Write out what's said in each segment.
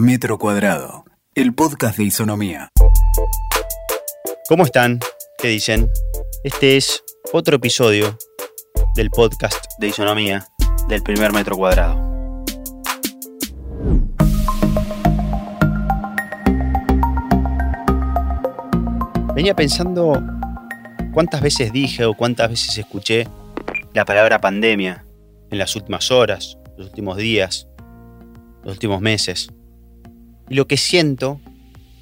Metro Cuadrado, el podcast de Isonomía. ¿Cómo están? ¿Qué dicen? Este es otro episodio del podcast de Isonomía del primer Metro Cuadrado. Venía pensando cuántas veces dije o cuántas veces escuché la palabra pandemia en las últimas horas, los últimos días, los últimos meses. Y lo que siento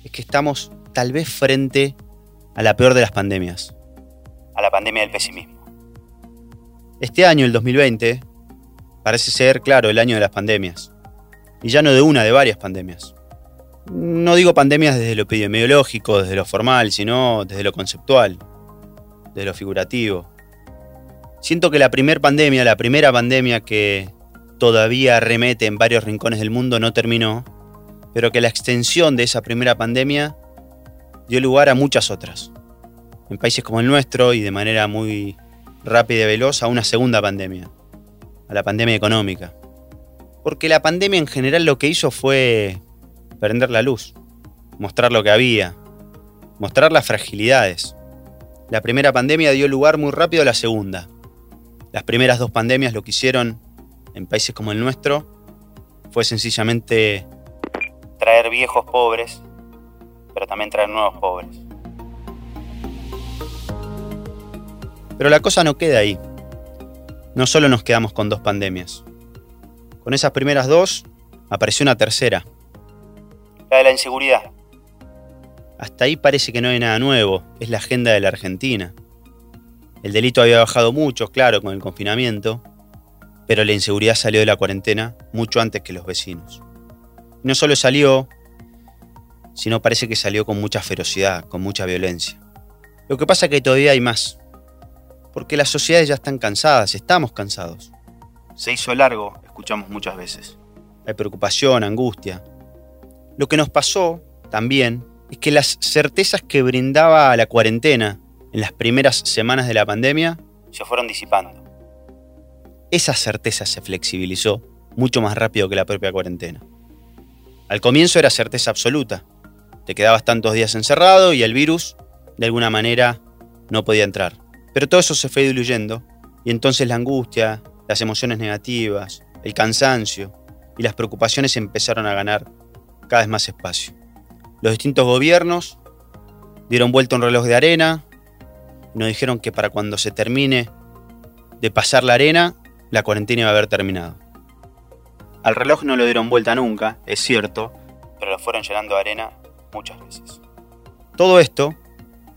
es que estamos tal vez frente a la peor de las pandemias, a la pandemia del pesimismo. Este año, el 2020, parece ser, claro, el año de las pandemias. Y ya no de una, de varias pandemias. No digo pandemias desde lo epidemiológico, desde lo formal, sino desde lo conceptual, desde lo figurativo. Siento que la primera pandemia, la primera pandemia que todavía remete en varios rincones del mundo no terminó pero que la extensión de esa primera pandemia dio lugar a muchas otras. En países como el nuestro y de manera muy rápida y veloz a una segunda pandemia, a la pandemia económica. Porque la pandemia en general lo que hizo fue prender la luz, mostrar lo que había, mostrar las fragilidades. La primera pandemia dio lugar muy rápido a la segunda. Las primeras dos pandemias lo que hicieron en países como el nuestro fue sencillamente traer viejos pobres, pero también traer nuevos pobres. Pero la cosa no queda ahí. No solo nos quedamos con dos pandemias. Con esas primeras dos apareció una tercera. La de la inseguridad. Hasta ahí parece que no hay nada nuevo, es la agenda de la Argentina. El delito había bajado mucho, claro, con el confinamiento, pero la inseguridad salió de la cuarentena mucho antes que los vecinos no solo salió, sino parece que salió con mucha ferocidad, con mucha violencia. Lo que pasa es que todavía hay más, porque las sociedades ya están cansadas, estamos cansados. Se hizo largo, escuchamos muchas veces. Hay preocupación, angustia. Lo que nos pasó también es que las certezas que brindaba la cuarentena en las primeras semanas de la pandemia se fueron disipando. Esa certeza se flexibilizó mucho más rápido que la propia cuarentena. Al comienzo era certeza absoluta. Te quedabas tantos días encerrado y el virus, de alguna manera, no podía entrar. Pero todo eso se fue diluyendo y entonces la angustia, las emociones negativas, el cansancio y las preocupaciones empezaron a ganar cada vez más espacio. Los distintos gobiernos dieron vuelta un reloj de arena y nos dijeron que para cuando se termine de pasar la arena, la cuarentena iba a haber terminado. Al reloj no lo dieron vuelta nunca, es cierto, pero lo fueron llenando de arena muchas veces. Todo esto,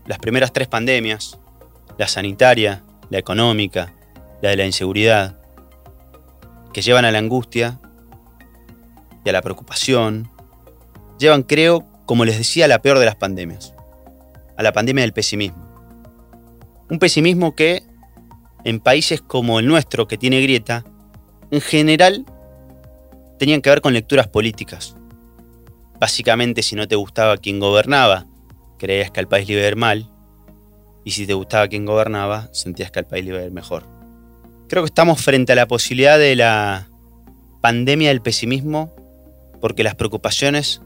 las primeras tres pandemias, la sanitaria, la económica, la de la inseguridad, que llevan a la angustia y a la preocupación, llevan, creo, como les decía, a la peor de las pandemias, a la pandemia del pesimismo. Un pesimismo que, en países como el nuestro, que tiene grieta, en general tenían que ver con lecturas políticas. Básicamente, si no te gustaba quien gobernaba, creías que al país iba a ir mal, y si te gustaba quien gobernaba, sentías que al país iba a ir mejor. Creo que estamos frente a la posibilidad de la pandemia del pesimismo porque las preocupaciones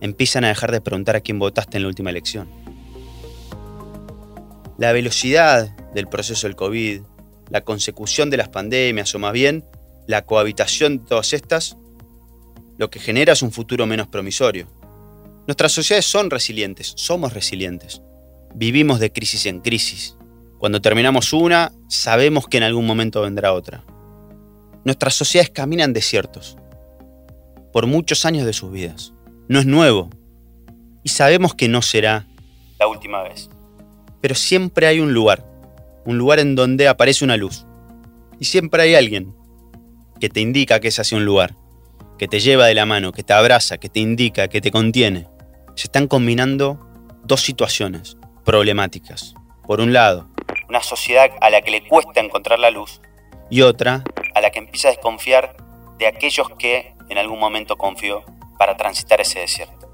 empiezan a dejar de preguntar a quién votaste en la última elección. La velocidad del proceso del COVID, la consecución de las pandemias o más bien la cohabitación de todas estas lo que genera es un futuro menos promisorio. Nuestras sociedades son resilientes, somos resilientes. Vivimos de crisis en crisis. Cuando terminamos una, sabemos que en algún momento vendrá otra. Nuestras sociedades caminan desiertos por muchos años de sus vidas. No es nuevo. Y sabemos que no será la última vez. Pero siempre hay un lugar, un lugar en donde aparece una luz. Y siempre hay alguien que te indica que es hacia un lugar que te lleva de la mano, que te abraza, que te indica, que te contiene. Se están combinando dos situaciones problemáticas. Por un lado, una sociedad a la que le cuesta encontrar la luz y otra a la que empieza a desconfiar de aquellos que en algún momento confió para transitar ese desierto.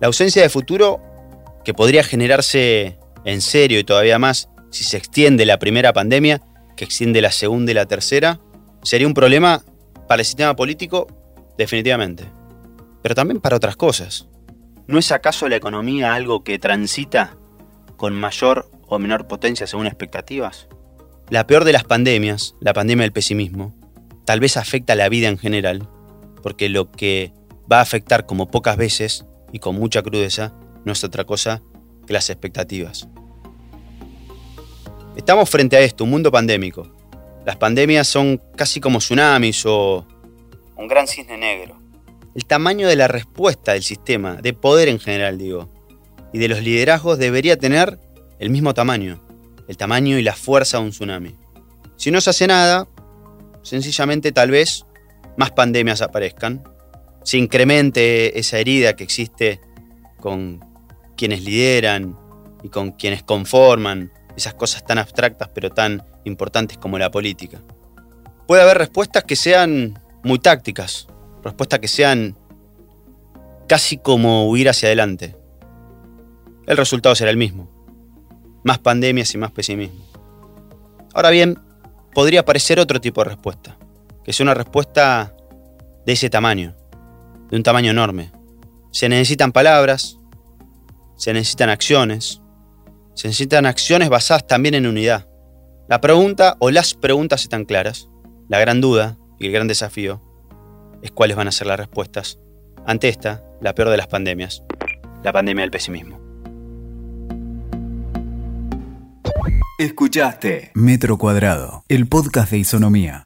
La ausencia de futuro, que podría generarse en serio y todavía más si se extiende la primera pandemia, que extiende la segunda y la tercera, sería un problema para el sistema político, definitivamente. pero también para otras cosas. ¿No es acaso la economía algo que transita con mayor o menor potencia según expectativas? La peor de las pandemias, la pandemia del pesimismo, tal vez afecta a la vida en general, porque lo que va a afectar como pocas veces y con mucha crudeza no es otra cosa que las expectativas. Estamos frente a esto, un mundo pandémico. Las pandemias son casi como tsunamis o un gran cisne negro. El tamaño de la respuesta del sistema, de poder en general digo, y de los liderazgos debería tener el mismo tamaño, el tamaño y la fuerza de un tsunami. Si no se hace nada, sencillamente tal vez más pandemias aparezcan, se incremente esa herida que existe con quienes lideran y con quienes conforman esas cosas tan abstractas pero tan importantes como la política. Puede haber respuestas que sean muy tácticas, respuestas que sean casi como huir hacia adelante. El resultado será el mismo. Más pandemias y más pesimismo. Ahora bien, podría aparecer otro tipo de respuesta, que es una respuesta de ese tamaño, de un tamaño enorme. Se necesitan palabras, se necesitan acciones, se necesitan acciones basadas también en unidad. La pregunta o las preguntas están claras. La gran duda y el gran desafío es cuáles van a ser las respuestas ante esta, la peor de las pandemias, la pandemia del pesimismo. Escuchaste Metro Cuadrado, el podcast de Isonomía.